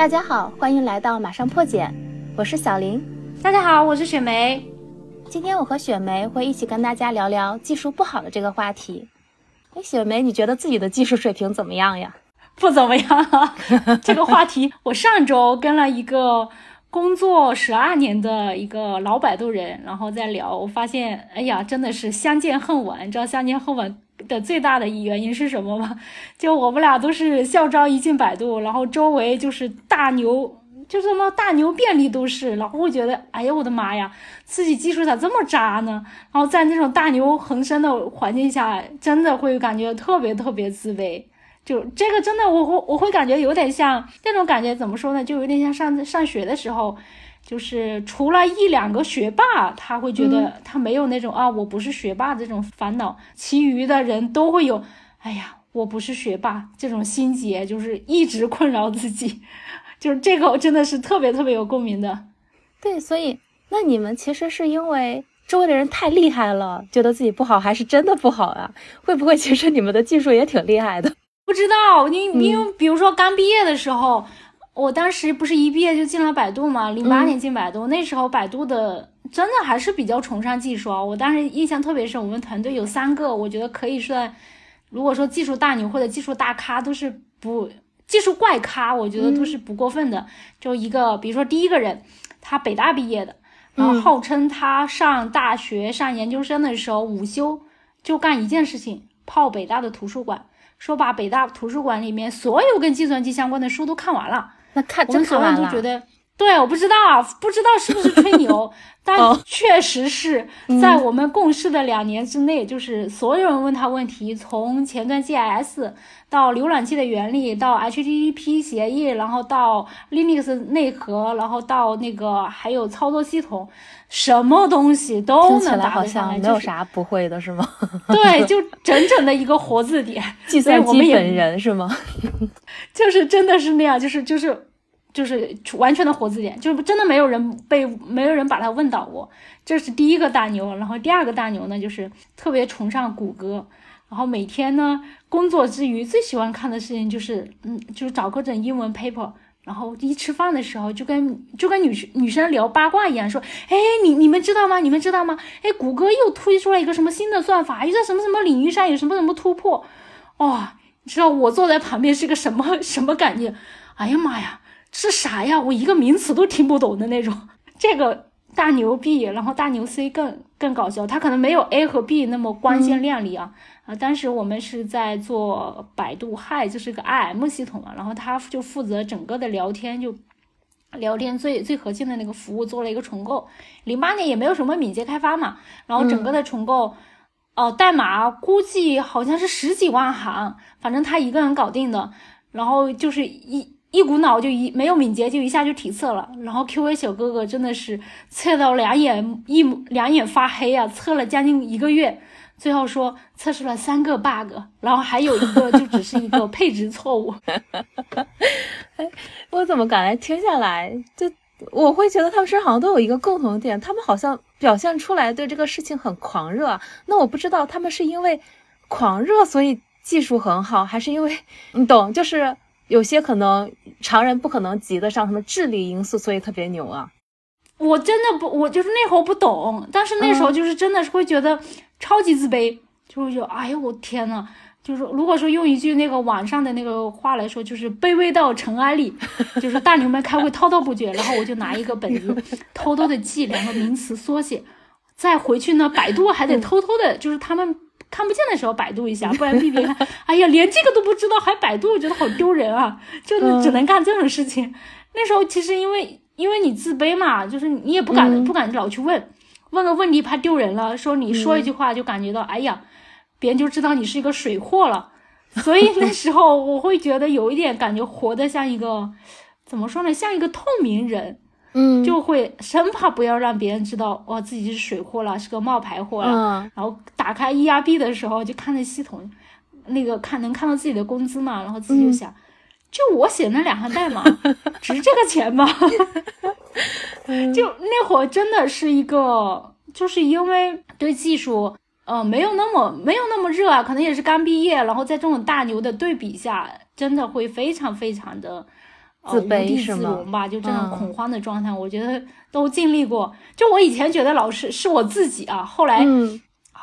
大家好，欢迎来到马上破解，我是小林。大家好，我是雪梅。今天我和雪梅会一起跟大家聊聊技术不好的这个话题。哎，雪梅，你觉得自己的技术水平怎么样呀？不怎么样啊。这个话题，我上周跟了一个工作十二年的一个老摆渡人，然后再聊，我发现，哎呀，真的是相见恨晚。你知道相见恨晚的最大的原因是什么吗？就我们俩都是校招一进百度，然后周围就是大牛。就什么大牛遍地都是，然后会觉得，哎呀，我的妈呀，自己技术咋这么渣呢？然后在那种大牛横生的环境下，真的会感觉特别特别自卑。就这个真的，我会我会感觉有点像那种感觉，怎么说呢？就有点像上上学的时候，就是除了一两个学霸，他会觉得他没有那种啊，我不是学霸这种烦恼，其余的人都会有，哎呀，我不是学霸这种心结，就是一直困扰自己。就是这个真的是特别特别有共鸣的，对，所以那你们其实是因为周围的人太厉害了，觉得自己不好，还是真的不好啊？会不会其实你们的技术也挺厉害的？不知道，你因为比如说刚毕业的时候，我当时不是一毕业就进了百度嘛，零八年进百度，那时候百度的真的还是比较崇尚技术啊。我当时印象特别深，我们团队有三个，我觉得可以算，如果说技术大牛或者技术大咖都是不。技术怪咖，我觉得都是不过分的。就一个，比如说第一个人，他北大毕业的，然后号称他上大学、上研究生的时候，午休就干一件事情，泡北大的图书馆，说把北大图书馆里面所有跟计算机相关的书都看完了。那看真看完了。对，我不知道，不知道是不是吹牛，但确实是在我们共事的两年之内，就是所有人问他问题，从前端 GIS 到浏览器的原理，到 HTTP 协议，然后到 Linux 内核，然后到那个还有操作系统，什么东西都能答好像没有啥不会的是吗？对，就整整的一个活字典，计算机本人是吗？就是真的是那样，就是就是。就是完全的活字典，就是真的没有人被没有人把他问倒过，这是第一个大牛。然后第二个大牛呢，就是特别崇尚谷歌，然后每天呢工作之余最喜欢看的事情就是，嗯，就是找各种英文 paper，然后一吃饭的时候就跟就跟女女生聊八卦一样，说，哎，你你们知道吗？你们知道吗？哎，谷歌又推出了一个什么新的算法，又在什么什么领域上有什么什么突破，哇，你知道我坐在旁边是个什么 什么感觉？哎呀妈呀！是啥呀？我一个名词都听不懂的那种。这个大牛 B，然后大牛 C 更更搞笑，他可能没有 A 和 B 那么光鲜亮丽啊啊！当时我们是在做百度 Hi，就是个 IM 系统嘛，然后他就负责整个的聊天，就聊天最最核心的那个服务做了一个重构。零八年也没有什么敏捷开发嘛，然后整个的重构，哦，代码估计好像是十几万行，反正他一个人搞定的，然后就是一。一股脑就一没有敏捷就一下就体测了，然后 Q A 小哥哥真的是测到两眼一两眼发黑啊，测了将近一个月，最后说测试了三个 bug，然后还有一个就只是一个配置错误。哎，我怎么感觉听下来就我会觉得他们身上好像都有一个共同点，他们好像表现出来对这个事情很狂热。那我不知道他们是因为狂热所以技术很好，还是因为你懂就是。有些可能常人不可能及得上什么智力因素，所以特别牛啊！我真的不，我就是那会儿不懂，但是那时候就是真的是会觉得超级自卑，就会觉得哎呀我天呐，就是如果说用一句那个网上的那个话来说，就是卑微到尘埃里，就是大牛们开会滔滔不绝，然后我就拿一个本子 偷偷的记两个名词缩写，再回去呢百度还得偷偷的，就是他们。看不见的时候百度一下，不然屁屁看，哎呀，连这个都不知道还百度，我觉得好丢人啊！就只能干这种事情。那时候其实因为因为你自卑嘛，就是你也不敢不敢老去问，问个问题怕丢人了，说你说一句话就感觉到，哎呀，别人就知道你是一个水货了。所以那时候我会觉得有一点感觉活得像一个怎么说呢，像一个透明人。嗯，就会生怕不要让别人知道，哇，自己是水货了，是个冒牌货了。然后打开 ERB 的时候，就看那系统，那个看能看到自己的工资嘛，然后自己就想，就我写那两行代码，值这个钱吗？就那会儿真的是一个，就是因为对技术，呃，没有那么没有那么热啊，可能也是刚毕业，然后在这种大牛的对比下，真的会非常非常的。自容吧，就这种恐慌的状态，我觉得都经历过。就我以前觉得老师是我自己啊，后来。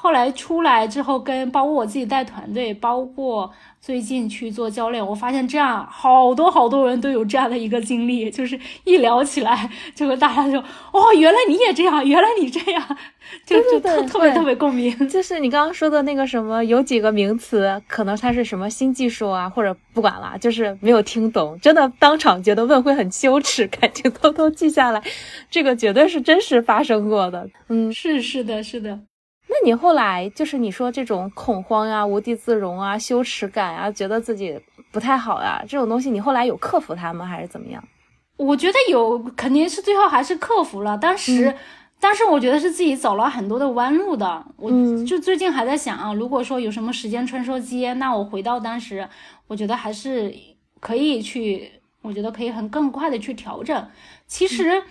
后来出来之后，跟包括我自己带团队，包括最近去做教练，我发现这样好多好多人都有这样的一个经历，就是一聊起来，就会大家就，哦，原来你也这样，原来你这样，就就特特别特别共鸣。就是你刚刚说的那个什么，有几个名词，可能它是什么新技术啊，或者不管了，就是没有听懂，真的当场觉得问会很羞耻，赶紧偷偷记下来，这个绝对是真实发生过的。嗯，是是的，是的。那你后来就是你说这种恐慌呀、无地自容啊、羞耻感啊，觉得自己不太好呀，这种东西你后来有克服它吗？还是怎么样？我觉得有，肯定是最后还是克服了。当时，当时我觉得是自己走了很多的弯路的。我就最近还在想啊，如果说有什么时间穿梭机，那我回到当时，我觉得还是可以去，我觉得可以很更快的去调整。其实。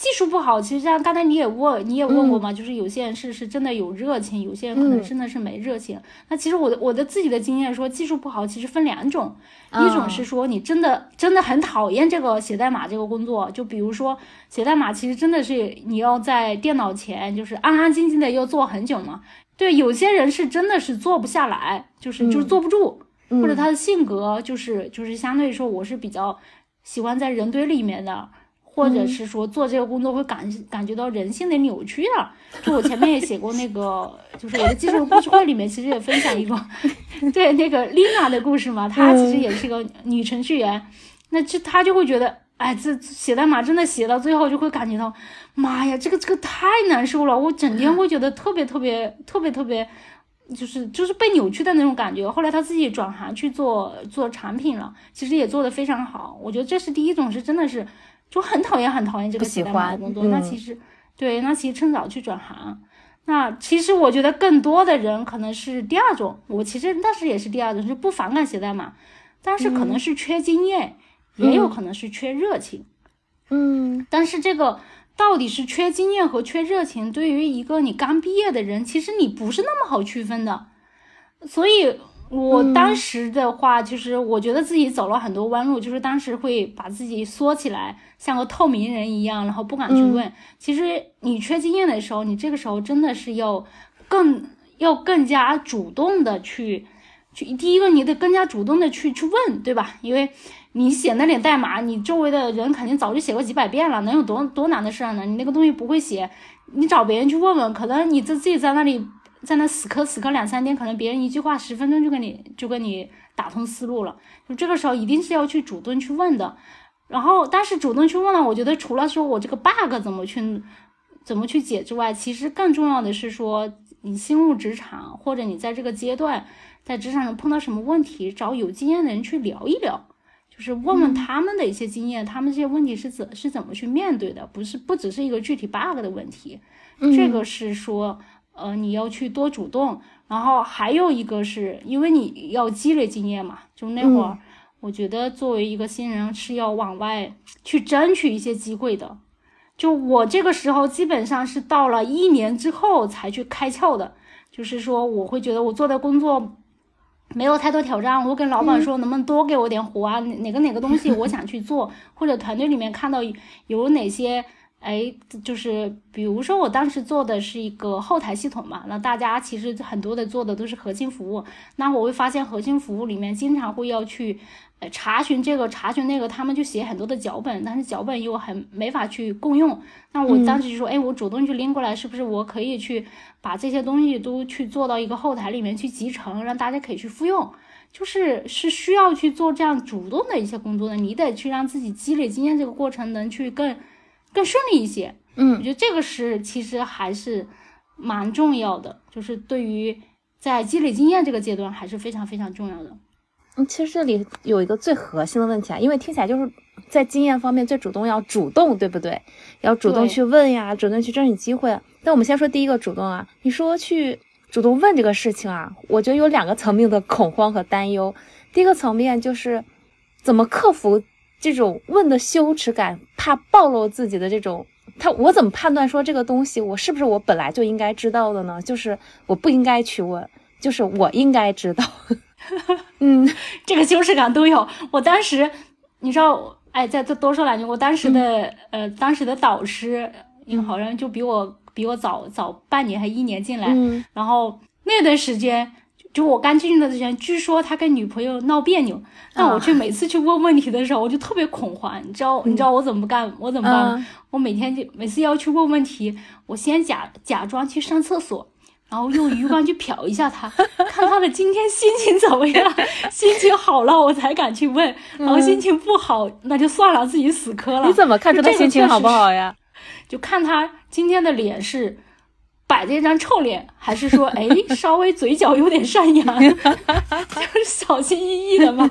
技术不好，其实像刚才你也问，你也问过嘛，就是有些人是是真的有热情，有些人可能真的是没热情。那其实我的我的自己的经验说，技术不好其实分两种，一种是说你真的真的很讨厌这个写代码这个工作，就比如说写代码，其实真的是你要在电脑前就是安安静静的要做很久嘛。对，有些人是真的是做不下来，就是就是坐不住，或者他的性格就是就是相对来说，我是比较喜欢在人堆里面的。或者是说做这个工作会感感觉到人性的扭曲的，就我前面也写过那个，就是我的技术故事会里面其实也分享一个，对那个丽娜的故事嘛，她其实也是个女程序员，那就她就会觉得，哎，这写代码真的写到最后就会感觉到，妈呀，这个这个太难受了，我整天会觉得特别特别特别特别，就是就是被扭曲的那种感觉。后来她自己转行去做做产品了，其实也做得非常好。我觉得这是第一种，是真的是。就很讨厌，很讨厌这个写代码的工作。那其实，对，那其实趁早去转行。那其实我觉得更多的人可能是第二种。我其实当时也是第二种，就不反感写代码，但是可能是缺经验，也有可能是缺热情。嗯，但是这个到底是缺经验和缺热情，对于一个你刚毕业的人，其实你不是那么好区分的。所以。我当时的话，就是我觉得自己走了很多弯路，就是当时会把自己缩起来，像个透明人一样，然后不敢去问。其实你缺经验的时候，你这个时候真的是要更要更加主动的去去。第一个，你得更加主动的去去问，对吧？因为你写那点代码，你周围的人肯定早就写过几百遍了，能有多多难的事儿呢？你那个东西不会写，你找别人去问问，可能你自自己在那里。在那死磕死磕两三天，可能别人一句话十分钟就跟你就跟你打通思路了。就这个时候一定是要去主动去问的。然后，但是主动去问了，我觉得除了说我这个 bug 怎么去怎么去解之外，其实更重要的是说你新入职场或者你在这个阶段在职场上碰到什么问题，找有经验的人去聊一聊，就是问问他们的一些经验，他们这些问题是怎是怎么去面对的，不是不只是一个具体 bug 的问题。这个是说。呃，你要去多主动，然后还有一个是因为你要积累经验嘛，就那会儿，我觉得作为一个新人是要往外去争取一些机会的。就我这个时候基本上是到了一年之后才去开窍的，就是说我会觉得我做的工作没有太多挑战，我跟老板说能不能多给我点活啊，哪个哪个东西我想去做，或者团队里面看到有哪些。哎，就是比如说，我当时做的是一个后台系统嘛，那大家其实很多的做的都是核心服务，那我会发现核心服务里面经常会要去，呃，查询这个查询那个，他们就写很多的脚本，但是脚本又很没法去共用。那我当时就说，哎，我主动去拎过来，是不是我可以去把这些东西都去做到一个后台里面去集成，让大家可以去复用？就是是需要去做这样主动的一些工作的，你得去让自己积累经验，这个过程能去更。更顺利一些，嗯，我觉得这个是其实还是蛮重要的，就是对于在积累经验这个阶段还是非常非常重要的。嗯，其实这里有一个最核心的问题啊，因为听起来就是在经验方面最主动要主动，对不对？要主动去问呀，主动去争取机会。但我们先说第一个主动啊，你说去主动问这个事情啊，我觉得有两个层面的恐慌和担忧。第一个层面就是怎么克服。这种问的羞耻感，怕暴露自己的这种，他我怎么判断说这个东西我是不是我本来就应该知道的呢？就是我不应该去问，就是我应该知道。嗯，这个羞耻感都有。我当时，你知道，哎，再再多说两句，我当时的呃，当时的导师，因为好像就比我比我早早半年还一年进来，嗯然后那段时间。就我刚进去的之前，据说他跟女朋友闹别扭，那我去每次去问问题的时候，我就特别恐慌。你知道，你知道我怎么干？我怎么办？嗯我每天就每次要去问问题，我先假假装去上厕所，然后用余光去瞟一下他，看他的今天心情怎么样。心情好了，我才敢去问；然后心情不好，那就算了，自己死磕了。你怎么看出他心情好不好呀？就看他今天的脸是摆着一张臭脸，还是说 哎稍微嘴角有点上扬，就是小心翼翼的嘛。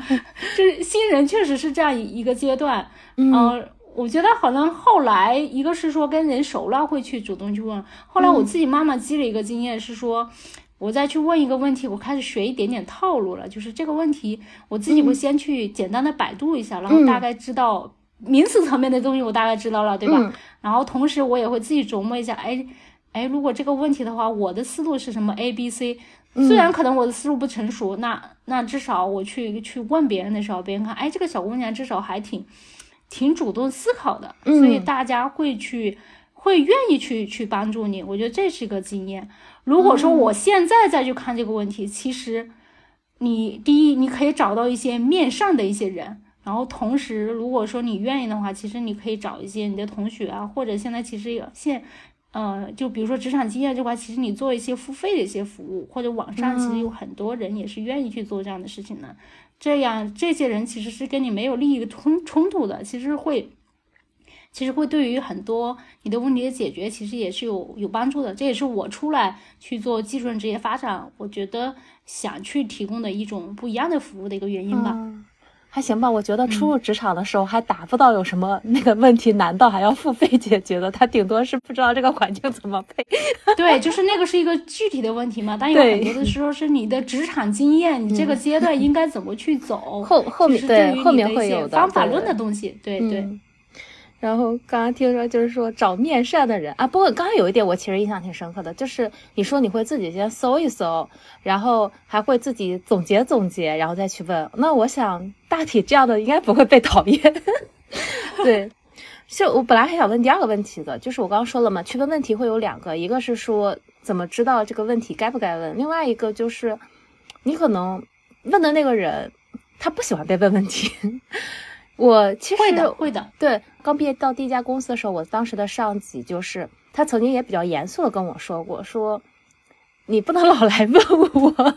就是新人确实是这样一个阶段，嗯呃我觉得好像后来一个是说跟人熟了会去主动去问，后来我自己慢慢积累一个经验是说。我再去问一个问题，我开始学一点点套路了。就是这个问题，我自己会先去简单的百度一下，然后大概知道名词层面的东西，我大概知道了，对吧？嗯然后同时我也会自己琢磨一下，哎，哎，如果这个问题的话，我的思路是什么？A、B、C。虽然可能我的思路不成熟，那那至少我去去问别人的时候，别人看，哎，这个小姑娘至少还挺挺主动思考的，所以大家会去会愿意去去帮助你。我觉得这是一个经验。如果说我现在再去看这个问题，其实你第一，你可以找到一些面上的一些人。然后同时，如果说你愿意的话，其实你可以找一些你的同学啊，或者现在其实有现，呃，就比如说职场经验这块，其实你做一些付费的一些服务，或者网上其实有很多人也是愿意去做这样的事情的。这样这些人其实是跟你没有利益冲冲突的，其实会，其实会对于很多你的问题的解决，其实也是有有帮助的。这也是我出来去做技术人职业发展，我觉得想去提供的一种不一样的服务的一个原因吧。嗯还行吧，我觉得初入职场的时候还达不到有什么那个问题难到还要付费解决的，他顶多是不知道这个环境怎么配。对，就是那个是一个具体的问题嘛，但有很多的时候是你的职场经验，你这个阶段应该怎么去走，后后面就是对于后面你的一些会有的方法论的东西，对对。嗯然后刚刚听说就是说找面善的人啊，不过刚刚有一点我其实印象挺深刻的，就是你说你会自己先搜一搜，然后还会自己总结总结，然后再去问。那我想大体这样的应该不会被讨厌。对，是我本来还想问第二个问题的，就是我刚刚说了嘛，区分问题会有两个，一个是说怎么知道这个问题该不该问，另外一个就是你可能问的那个人他不喜欢被问问题。我其实会的，会的。对，刚毕业到第一家公司的时候，我当时的上级就是他曾经也比较严肃的跟我说过，说你不能老来问我。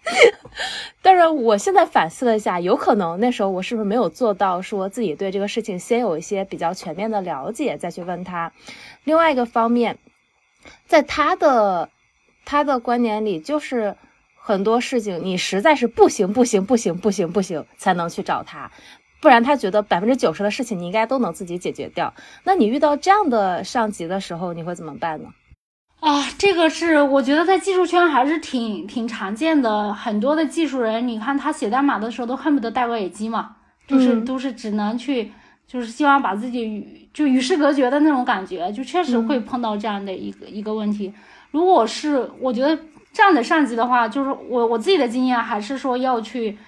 但是我现在反思了一下，有可能那时候我是不是没有做到说自己对这个事情先有一些比较全面的了解，再去问他。另外一个方面，在他的他的观点里，就是很多事情你实在是不行不行不行不行不行才能去找他。不然他觉得百分之九十的事情你应该都能自己解决掉。那你遇到这样的上级的时候，你会怎么办呢？啊，这个是我觉得在技术圈还是挺挺常见的。很多的技术人，你看他写代码的时候都恨不得戴个耳机嘛，就是、嗯都是只能去，就是希望把自己与就与世隔绝的那种感觉，就确实会碰到这样的一个、一个问题。如果是我觉得这样的上级的话，就是我我自己的经验还是说要去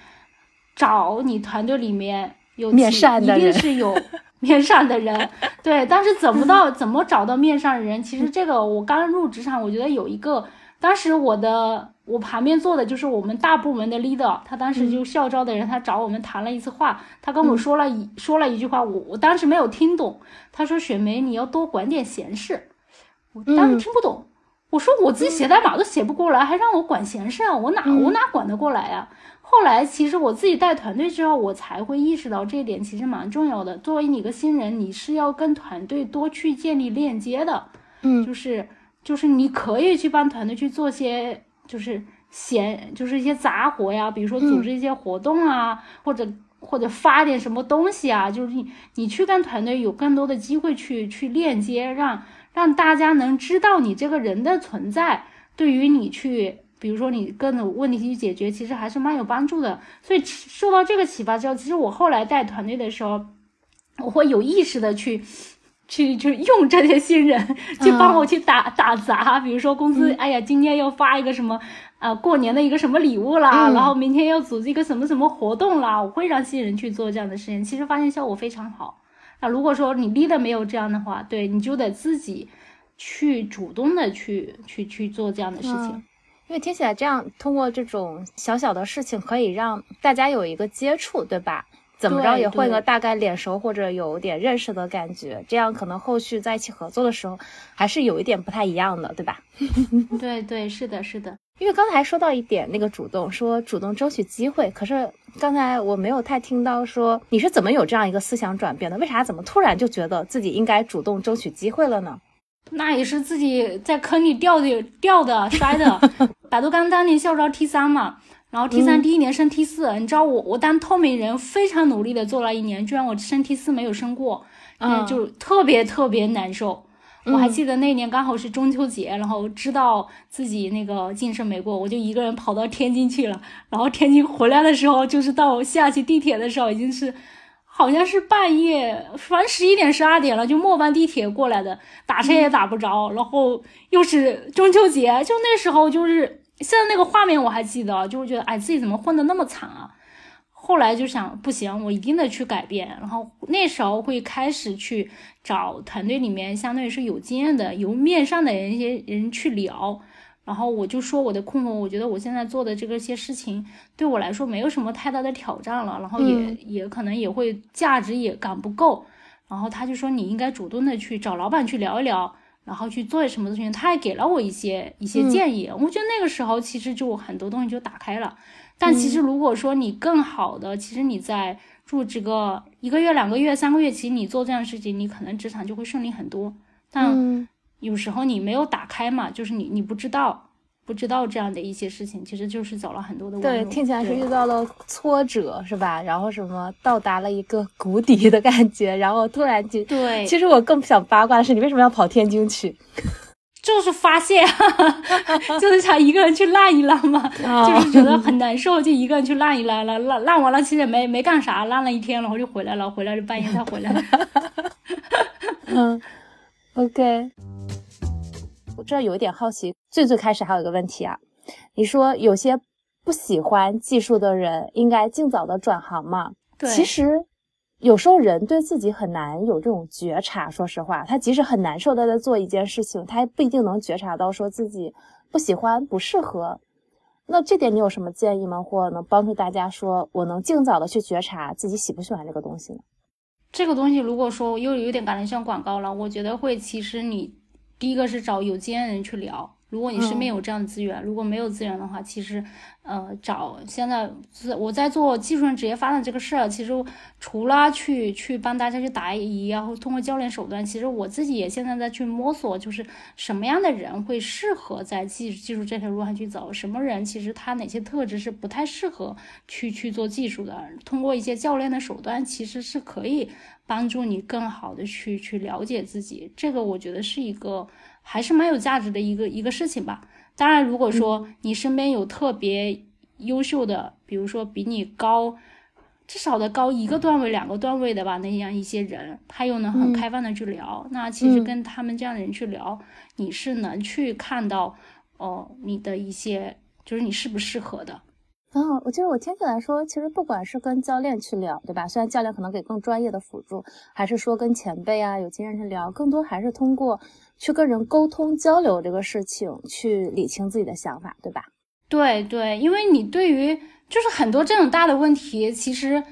找你团队里面有面善的人定是有面善的人，对。但是怎么到怎么找到面上的人？其实这个我刚入职场，我觉得有一个，当时我的我旁边坐的就是我们大部门的 leader，他当时就校招的人，他找我们谈了一次话，他跟我说了一、说了一句话，我我当时没有听懂，他说雪梅你要多管点闲事，我当时嗯。听不懂。我说我自己写代码都写不过来，还让我管闲事啊？我哪我哪管得过来呀、后来其实我自己带团队之后，我才会意识到这一点其实蛮重要的。作为你一个新人，你是要跟团队多去建立链接的，嗯就是就是你可以去帮团队去做些就是闲就是一些杂活呀，比如说组织一些活动啊，或者或者发点什么东西啊，就是你你去跟团队有更多的机会去去链接，让让大家能知道你这个人的存在，对于你去。比如说你各种问题去解决，其实还是蛮有帮助的。所以受到这个启发之后，其实我后来带团队的时候，我会有意识的去去去用这些新人去帮我去打、打杂。比如说公司，哎呀，今天要发一个什么啊，过年的一个什么礼物啦，嗯然后明天要组织一个什么什么活动啦，我会让新人去做这样的事情，其实发现效果非常好。那如果说你 leader 没有这样的话，对，你就得自己去主动的去去去做这样的事情。嗯因为听起来这样，通过这种小小的事情，可以让大家有一个接触，对吧？怎么着也会个大概脸熟或者有点认识的感觉，这样可能后续在一起合作的时候，还是有一点不太一样的，对吧？对对，是的，是的。因为刚才说到一点，那个主动说主动争取机会，可是刚才我没有太听到说你是怎么有这样一个思想转变的？为啥怎么突然就觉得自己应该主动争取机会了呢？那也是自己在坑里掉的、掉的、摔的。百度刚当年校招 T 三嘛，然后 T 三第一年升 T 四、你知道我我当透明人非常努力的做了一年，居然我升 T 四没有升过，嗯就特别特别难受。我还嗯记得那年刚好是中秋节，然后知道自己那个晋升没过，我就一个人跑到天津去了。然后天津回来的时候，就是到下去地铁的时候，已经是好像是半夜，反正十一点十二点了，就末班地铁过来的，打车也打不着，然后又是中秋节，就那时候就是现在那个画面我还记得，就是觉得哎自己怎么混的那么惨啊。后来就想不行，我一定得去改变。然后那时候会开始去找团队里面相当于是有经验的、有面上的人一些人去聊。然后我就说我的困惑，我觉得我现在做的这个些事情对我来说没有什么太大的挑战了，然后也、嗯也可能也会价值也赶不够。然后他就说你应该主动的去找老板去聊一聊，然后去做什么事情。他还给了我一些一些建议，我觉得那个时候其实就很多东西就打开了。但其实如果说你更好的，其实你在入职个一个月、两个月、三个月，其实你做这样的事情，你可能职场就会顺利很多。但嗯有时候你没有打开嘛，就是你你不知道不知道这样的一些事情，其实就是走了很多的弯对，听起来是遇到了挫折，是吧？然后什么到达了一个谷底的感觉，然后突然就……对，其实我更想八卦的是，你为什么要跑天津去？就是发泄，就是想一个人去浪一浪嘛，哦就是觉得很难受，就一个人去浪一浪了，浪浪完了其实也没没干啥，浪了一天，然后就回来了，回来就半夜才回来了。嗯，OK。我这有一点好奇，最最开始还有一个问题啊，你说有些不喜欢技术的人应该尽早的转行嘛？对，其实有时候人对自己很难有这种觉察。说实话，他即使很难受的在做一件事情，他也不一定能觉察到说自己不喜欢、不适合。那这点你有什么建议吗？或能帮助大家说，我能尽早的去觉察自己喜不喜欢这个东西呢？这个东西如果说又有点感觉像广告了，我觉得会，其实你第一个是找有经验人去聊。如果你身边有这样的资源，如果没有资源的话，其实，呃，找现在是我在做技术人职业发展这个事儿，其实除了去去帮大家去答疑啊，或通过教练手段，其实我自己也现在在去摸索，就是什么样的人会适合在技技术这条路上去走，什么人其实他哪些特质是不太适合去去做技术的，通过一些教练的手段，其实是可以帮助你更好的去去了解自己，这个我觉得是一个还是蛮有价值的一个一个事情吧。当然，如果说你身边有特别优秀的，比如说比你高至少的高一个段位、两个段位的吧，那样一些人，他又能很嗯开放的去聊，那其实嗯跟他们这样的人去聊，你是能去看到哦、你的一些就是你适不适合的。嗯，我就是我听起来说，其实不管是跟教练去聊，对吧？虽然教练可能给更专业的辅助，还是说跟前辈啊、有经验人聊，更多还是通过去跟人沟通交流这个事情，去理清自己的想法，对吧？对对，因为你对于就是很多这种大的问题，其实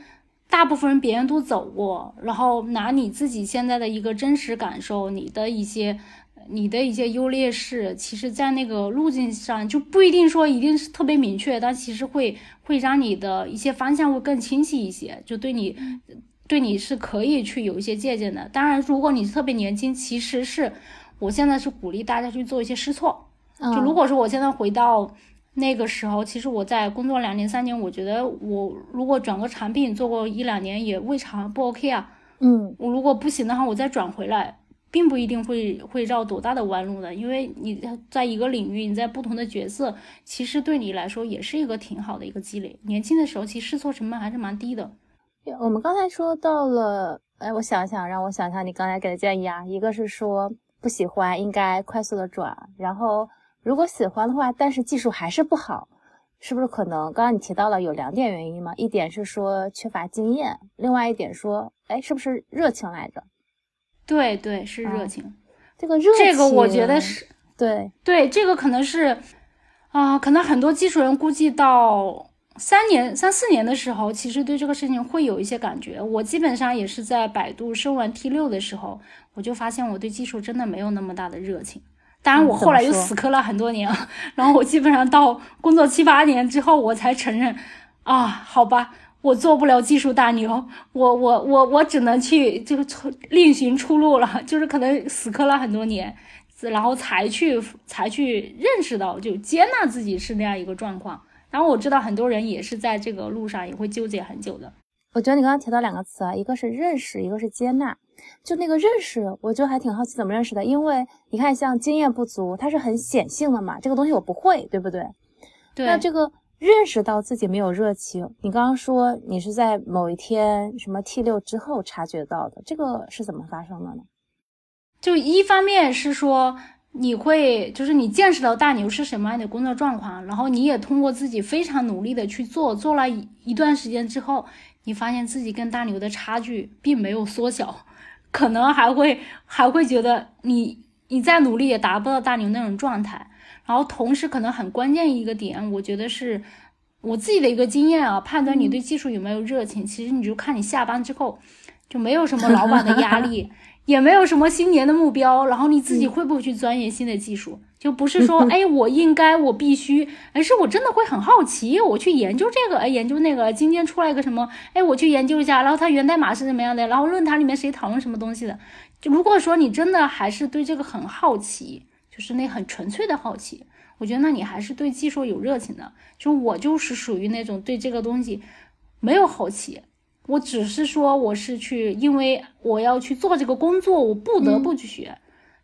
大部分人别人都走过，然后拿你自己现在的一个真实感受，你的一些你的一些优劣势，其实在那个路径上就不一定说一定是特别明确，但其实会会让你的一些方向会更清晰一些，就对你。对你是可以去有一些借鉴的。当然，如果你特别年轻，其实是我现在是鼓励大家去做一些试错。就如果果说我现在回到那个时候，其实我在工作两年三年，我觉得我如果转个产品做过一两年也未尝不 OK 啊。嗯我如果不行的话，我再转回来，并不一定会会绕多大的弯路的，因为你在一个领域，你在不同的角色，其实对你来说也是一个挺好的一个积累。年轻的时候，其实试错成本还是蛮低的。我们刚才说到了，哎，我想想，让我想想你刚才给的建议啊，一个是说不喜欢应该快速的转，然后如果喜欢的话，但是技术还是不好，是不是可能？刚刚你提到了有两点原因嘛，一点是说缺乏经验，另外一点说，哎，是不是热情来着？对对，是热情。这个热情，这个我觉得是对对，这个可能是啊，可能很多技术人估计到三年、三四年的时候，其实对这个事情会有一些感觉。我基本上也是在百度升完 T 六的时候，我就发现我对技术真的没有那么大的热情。当然，我后来又死磕了很多年，然后我基本上到工作七八年之后，我才承认啊，好吧。我做不了技术大牛，我我我我只能去这个另寻出路了，就是可能死磕了很多年，然后才去才去认识到，就接纳自己是那样一个状况。然后我知道很多人也是在这个路上也会纠结很久的。我觉得你刚刚提到两个词啊，一个是认识，一个是接纳。就那个认识，我就还挺好奇怎么认识的，因为你看像经验不足，它是很显性的嘛，这个东西我不会，对不对？对。那这个。认识到自己没有热情，你刚刚说你是在某一天什么 T 六之后察觉到的，这个是怎么发生的呢？就一方面是说你会，就是你见识到大牛是什么样的工作状况，然后你也通过自己非常努力的去做，做了一一段时间之后，你发现自己跟大牛的差距并没有缩小，可能还会还会觉得你你再努力也达不到大牛那种状态。然后同时，可能很关键一个点，我觉得是我自己的一个经验啊，判断你对技术有没有热情，其实你就看你下班之后，就没有什么老板的压力，也没有什么新年的目标，然后你自己会不会去钻研新的技术？就不是说，哎，我应该，我必须，而是我真的会很好奇，我去研究这个，哎，研究那个，今天出来一个什么，哎，我去研究一下，然后它源代码是怎么样的，然后论坛里面谁讨论什么东西的？就如果说你真的还是对这个很好奇。就是那很纯粹的好奇，我觉得那你还是对技术有热情的。就我就是属于那种对这个东西没有好奇，我只是说我是去，因为我要去做这个工作，我不得不去学。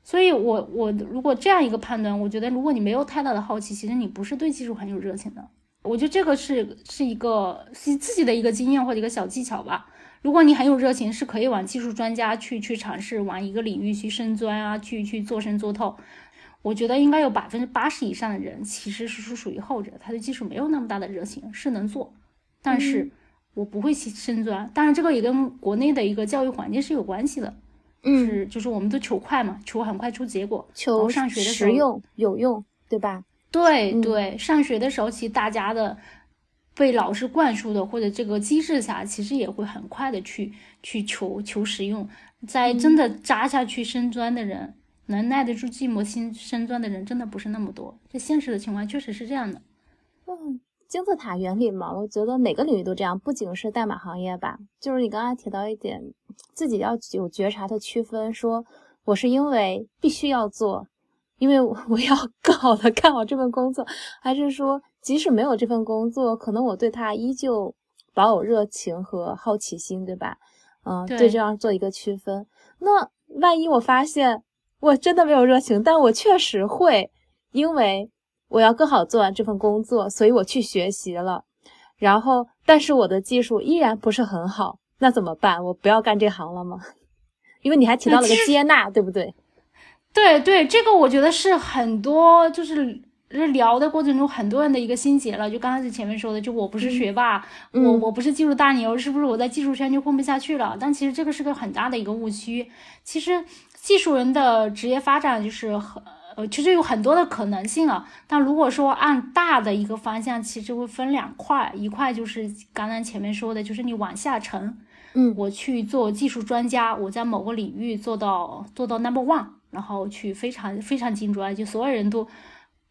所以，我我如果这样一个判断，我觉得如果你没有太大的好奇，其实你不是对技术很有热情的。我觉得这个是是一个是自己的一个经验或者一个小技巧吧。如果你很有热情，是可以往技术专家去去尝试，往一个领域去深钻啊，去去做深做透。我觉得应该有百分之八十以上的人其实是属于后者，他对技术没有那么大的热情，是能做，但是我不会去深钻。当然，这个也跟国内的一个教育环境是有关系的，嗯是就是我们都求快嘛，求很快出结果，求上学的时候实用有用，对吧？对对，上学的时候其实大家的被老师灌输的或者这个机制下，其实也会很快的去去求求实用，在真的扎下去深钻的人。能耐得住寂寞、心深钻的人真的不是那么多。这现实的情况确实是这样的。嗯，金字塔原理嘛，我觉得每个领域都这样，不仅是代码行业吧。就是你刚才提到一点，自己要有觉察的区分，说我是因为必须要做，因为我要更好的干好这份工作，还是说即使没有这份工作，可能我对它依旧保有热情和好奇心，对吧？嗯，对，这样做一个区分。那万一我发现。我真的没有热情，但我确实会，因为我要更好做完这份工作，所以我去学习了。然后，但是我的技术依然不是很好，那怎么办？我不要干这行了吗？因为你还提到了个接纳，对不对？对对，这个我觉得是很多就是聊的过程中很多人的一个心结了。就刚开始前面说的，就我不是学霸，我我不是技术大牛，是不是我在技术圈就混不下去了？但其实这个是个很大的一个误区。其实。技术人的职业发展就是很呃，其实有很多的可能性啊。但如果说按大的一个方向，其实会分两块，一块就是刚刚前面说的，就是你往下沉，嗯，我去做技术专家，我在某个领域做到做到 number one，然后去非常非常精专，就所有人都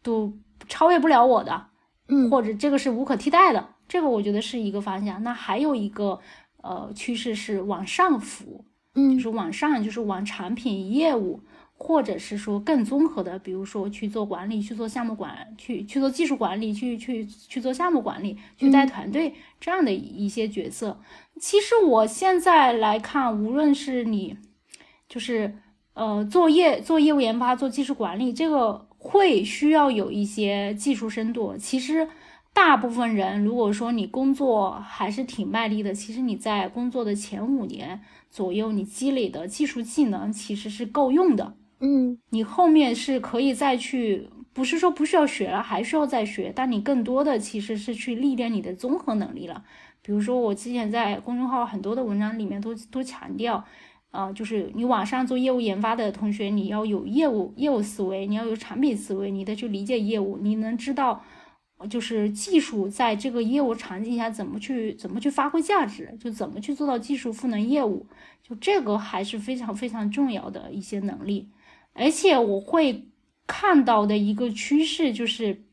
都超越不了我的，嗯，或者这个是无可替代的，这个我觉得是一个方向。那还有一个呃趋势是往上浮。嗯，就是往上，就是往产品业务，或者是说更综合的，比如说去做管理，去做项目管，去去做技术管理，去去去做项目管理，去带团队这样的一些角色。其实我现在来看，无论是你，就是呃做业做业务研发，做技术管理，这个会需要有一些技术深度。其实。大部分人，如果说你工作还是挺卖力的，其实你在工作的前五年左右，你积累的技术技能其实是够用的。嗯，你后面是可以再去不是说不需要学了，还需要再学，但你更多的其实是去历练你的综合能力了。比如说，我之前在公众号很多的文章里面都都强调，啊，就是你网上做业务研发的同学，你要有业务业务思维，你要有产品思维，你得去理解业务，你能知道，就是技术在这个业务场景下怎么去怎么去发挥价值，就怎么去做到技术赋能业务，就这个还是非常非常重要的一些能力。而且我会看到的一个趋势就是，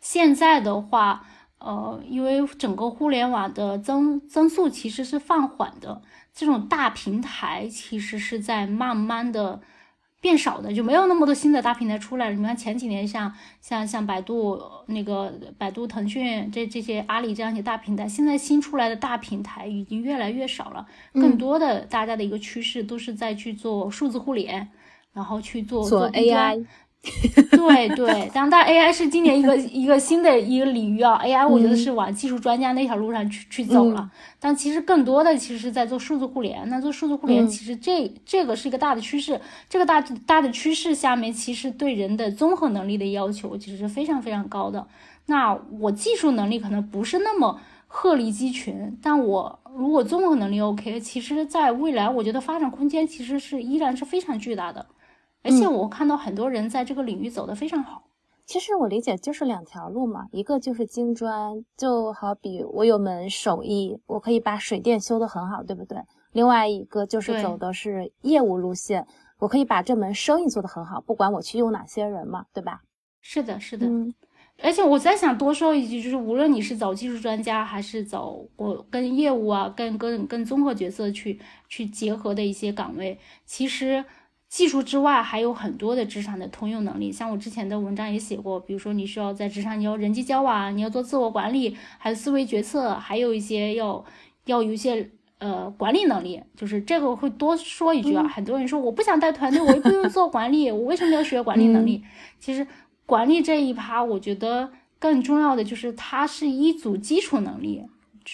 现在的话。呃，因为整个互联网的增增速其实是放缓的，这种大平台其实是在慢慢的变少的，就没有那么多新的大平台出来了。你看前几年像像像百度那个百度、腾讯这这些阿里这样一些大平台，现在新出来的大平台已经越来越少了，更多的大家的一个趋势都是在去做数字互联，然后去做做 AI。对对，当然 AI 是今年一个 一个新的一个领域啊，AI 我觉得是往技术专家那条路上去去走了。但其实更多的其实是在做数字互联。那做数字互联，其实这这个是一个大的趋势。这个大大的趋势下面，其实对人的综合能力的要求其实是非常非常高的。那我技术能力可能不是那么鹤立鸡群，但我如果综合能力 OK，其实在未来我觉得发展空间其实是依然是非常巨大的。而且我看到很多人在这个领域走得非常好。其实我理解就是两条路嘛，一个就是精专，就好比我有门手艺，我可以把水电修得很好，对不对？另外一个就是走的是业务路线，我可以把这门生意做得很好，不管我去用哪些人嘛，对吧？是的，是的。嗯。而且我再想多说一句，就是无论你是走技术专家，还是走我跟业务啊、跟跟跟综合角色去去结合的一些岗位，其实。技术之外还有很多的职场的通用能力，像我之前的文章也写过，比如说你需要在职场你要人际交往，你要做自我管理，还有思维决策，还有一些要要有一些呃管理能力，就是这个会多说一句啊。很多人说我不想带团队，我又不用做管理，我为什么要学管理能力？其实管理这一趴，我觉得更重要的就是它是一组基础能力。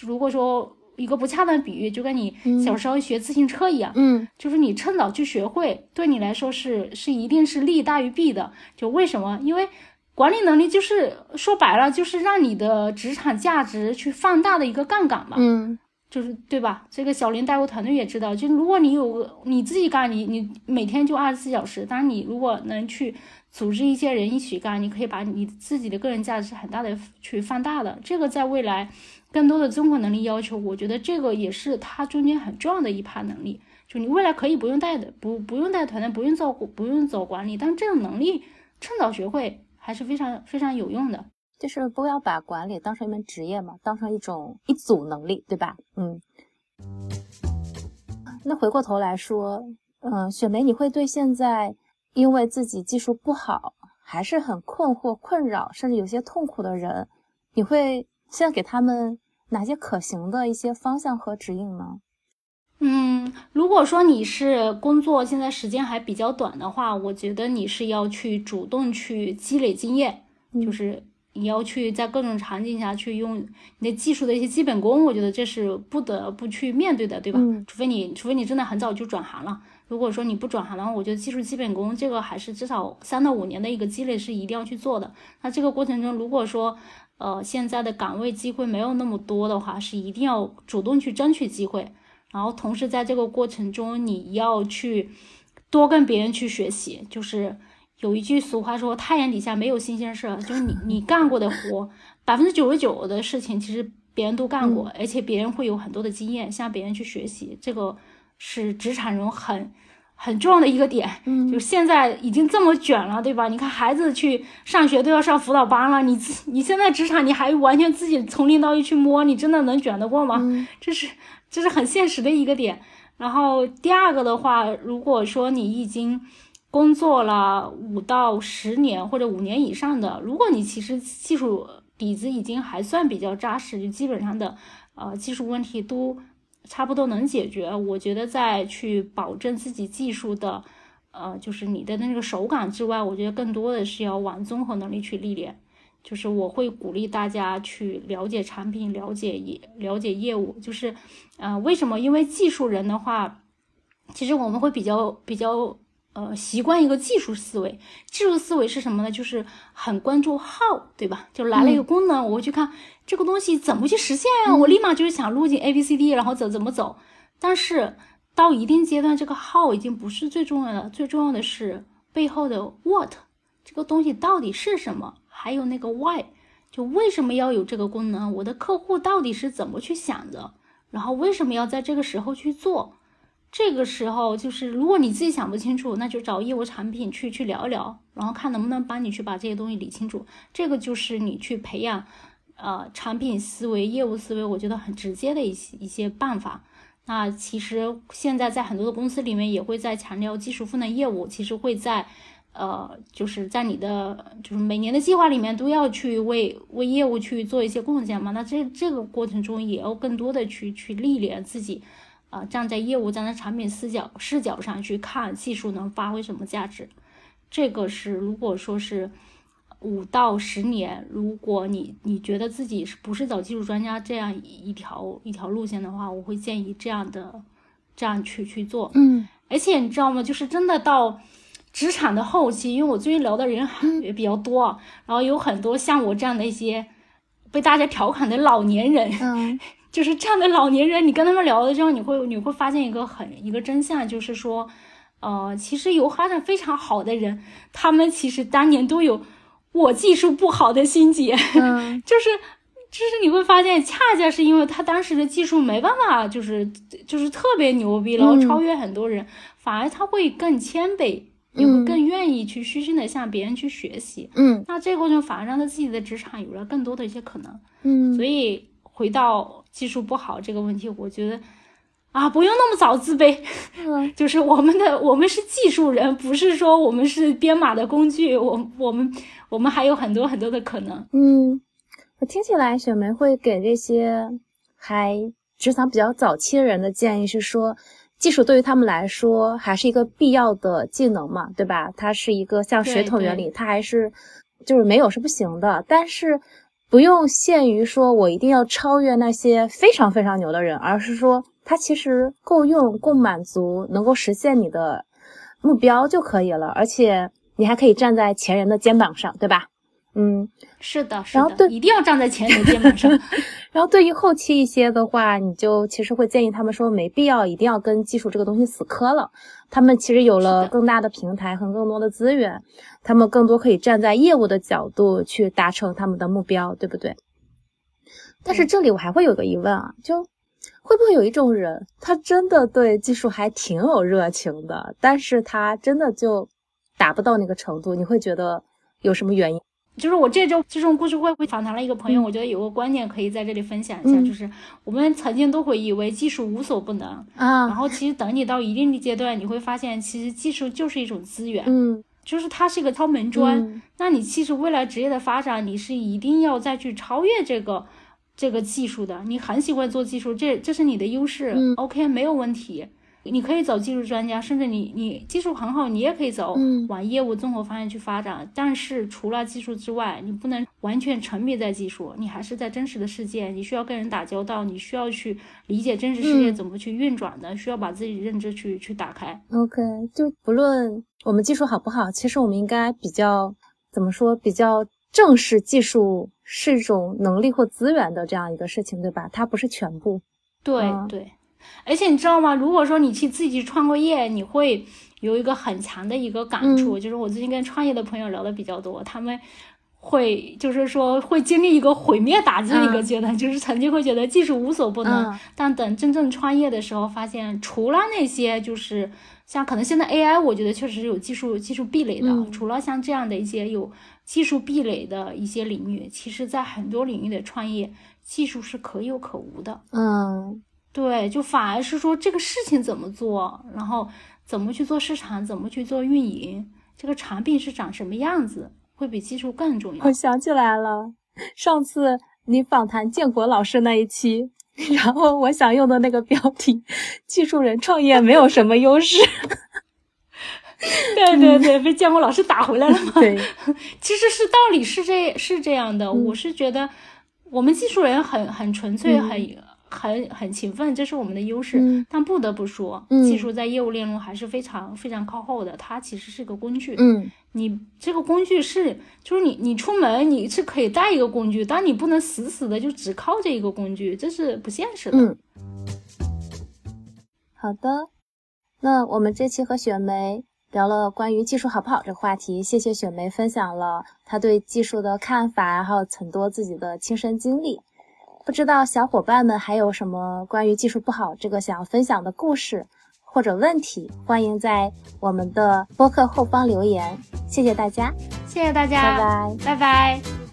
如果说一个不恰当的比喻，就跟你小时候学自行车一样，嗯，就是你趁早去学会，对你来说是是一定是利大于弊的。就为什么？因为管理能力就是说白了，就是让你的职场价值去放大的一个杠杆嘛，嗯，就是对吧？这个小林带过团队也知道，就如果你有个你自己干，你你每天就二十四小时，当然你如果能去组织一些人一起干，你可以把你自己的个人价值很大的去放大的。这个在未来。更多的综合能力要求，我觉得这个也是它中间很重要的一趴能力。就你未来可以不用带的，不不用带团队，不用做不用走管理，但这种能力趁早学会还是非常非常有用的。就是不要把管理当成一门职业嘛，当成一种一组能力，对吧？嗯。那回过头来说，嗯，雪梅，你会对现在因为自己技术不好，还是很困惑、困扰，甚至有些痛苦的人，你会现在给他们？哪些可行的一些方向和指引呢？嗯，如果说你是工作现在时间还比较短的话，我觉得你是要去主动去积累经验，就是你要去在各种场景下去用你的技术的一些基本功，我觉得这是不得不去面对的，对吧？除非你，除非你真的很早就转行了。如果说你不转行的话，我觉得技术基本功这个还是至少三到五年的一个积累是一定要去做的。那这个过程中，如果说呃，现在的岗位机会没有那么多的话，是一定要主动去争取机会，然后同时在这个过程中，你要去多跟别人去学习。就是有一句俗话说：“太阳底下没有新鲜事儿。”就是你你干过的活，百分之九十九的事情其实别人都干过，而且别人会有很多的经验，向别人去学习，这个是职场人很。很重要的一个点，嗯，就现在已经这么卷了，对吧？你看孩子去上学都要上辅导班了，你你现在职场你还完全自己从零到一去摸，你真的能卷得过吗？这是这是很现实的一个点。然后第二个的话，如果说你已经工作了五到十年或者五年以上的，如果你其实技术底子已经还算比较扎实，就基本上的呃技术问题都。差不多能解决，我觉得再去保证自己技术的，呃，就是你的那个手感之外，我觉得更多的是要往综合能力去历练。就是我会鼓励大家去了解产品，了解业，了解业务。就是，呃，为什么？因为技术人的话，其实我们会比较比较呃习惯一个技术思维。技术思维是什么呢？就是很关注 how，对吧？就来了一个功能，我会去看这个东西怎么去实现啊，我立马就是想路径 A B C D，然后怎怎么走。但是到一定阶段，这个 how 已经不是最重要的，最重要的是背后的 what，这个东西到底是什么？还有那个 why，就为什么要有这个功能？我的客户到底是怎么去想的？然后为什么要在这个时候去做？这个时候就是，如果你自己想不清楚，那就找业务产品去去聊一聊，然后看能不能帮你去把这些东西理清楚。这个就是你去培养，呃，产品思维、业务思维，我觉得很直接的一些一些办法。那其实现在在很多的公司里面也会在强调技术赋能业务，其实会在。呃，就是在你的就是每年的计划里面都要去为为业务去做一些贡献嘛。那这这个过程中也要更多的去去历练自己，啊，站在业务站在产品视角视角上去看技术能发挥什么价值。这个是如果说是五到十年，如果你你觉得自己是不是走技术专家这样一条一条路线的话，我会建议这样的这样去去做。嗯，而且你知道吗？就是真的到。职场的后期，因为我最近聊的人也比较多，然后有很多像我这样的一些被大家调侃的老年人，嗯，就是这样的老年人，你跟他们聊的时候，你会你会发现一个很一个真相，就是说，呃，其实有发展非常好的人，他们其实当年都有我技术不好的心结，嗯，就是就是你会发现，恰恰是因为他当时的技术没办法，就是就是特别牛逼，然后超越很多人，反而他会更谦卑。也会更愿意去虚心的向别人去学习，嗯，那这个过程反而让他自己的职场有了更多的一些可能，嗯，所以回到技术不好这个问题，我觉得啊，不用那么早自卑，嗯，就是我们的我们是技术人，不是说我们是编码的工具，我我们我们还有很多很多的可能，嗯，我听起来雪梅会给这些还职场比较早期的人的建议是说。技术对于他们来说还是一个必要的技能嘛，对吧？它是一个像水桶原理，它还是就是没有是不行的。但是不用限于说我一定要超越那些非常非常牛的人，而是说它其实够用、够满足，能够实现你的目标就可以了。而且你还可以站在前人的肩膀上，对吧？嗯，是的，是的，一定要站在前人的肩膀上。然后对于后期一些的话，你就其实会建议他们说，没必要一定要跟技术这个东西死磕了。他们其实有了更大的平台和更多的资源，他们更多可以站在业务的角度去达成他们的目标，对不对？但是这里我还会有个疑问啊，就会不会有一种人，他真的对技术还挺有热情的，但是他真的就达不到那个程度？你会觉得有什么原因？就是我这周这种故事会会访谈了一个朋友，我觉得有个观念可以在这里分享一下，就是我们曾经都会以为技术无所不能啊，然后其实等你到一定的阶段，你会发现其实技术就是一种资源，嗯，就是它是一个敲门砖。那你其实未来职业的发展，你是一定要再去超越这个这个技术的。你很喜欢做技术，这这是你的优势，OK 没有问题。你可以走技术专家，甚至你你技术很好，你也可以走往业务综合方向去发展。但是除了技术之外，你不能完全沉迷在技术，你还是在真实的世界，你需要跟人打交道，你需要去理解真实世界怎么去运转的，需要把自己认知去去打开。OK，就不论我们技术好不好，其实我们应该比较怎么说，比较正视技术是一种能力或资源的这样一个事情，对吧？它不是全部。对对。而且你知道吗？如果说你去自己去创过业，你会有一个很强的一个感触，就是我最近跟创业的朋友聊的比较多，他们会就是说会经历一个毁灭打击的一个阶段，就是曾经会觉得技术无所不能，但等真正创业的时候，发现除了那些就是像可能现在 AI，我觉得确实是有技术技术壁垒的，除了像这样的一些有技术壁垒的一些领域，其实在很多领域的创业技术是可有可无的。嗯。对，就反而是说这个事情怎么做，然后怎么去做市场，怎么去做运营，这个产品是长什么样子，会比技术更重要。我想起来了，上次你访谈建国老师那一期，然后我想用的那个标题“技术人创业没有什么优势”。对对对，被建国老师打回来了嘛？对，其实是道理是这是这样的，我是觉得我们技术人很很纯粹，很。很很勤奋，这是我们的优势。嗯但不得不说，嗯技术在业务链路还是非常非常靠后的。它其实是个工具，嗯你这个工具是，就是你你出门你是可以带一个工具，但你不能死死的就只靠这一个工具，这是不现实的。嗯，好的。那我们这期和雪梅聊了关于技术好不好这个话题，谢谢雪梅分享了她对技术的看法，还有很多自己的亲身经历。不知道小伙伴们还有什么关于技术不好这个想要分享的故事或者问题，欢迎在我们的播客后方留言。谢谢大家，谢谢大家拜，拜。拜拜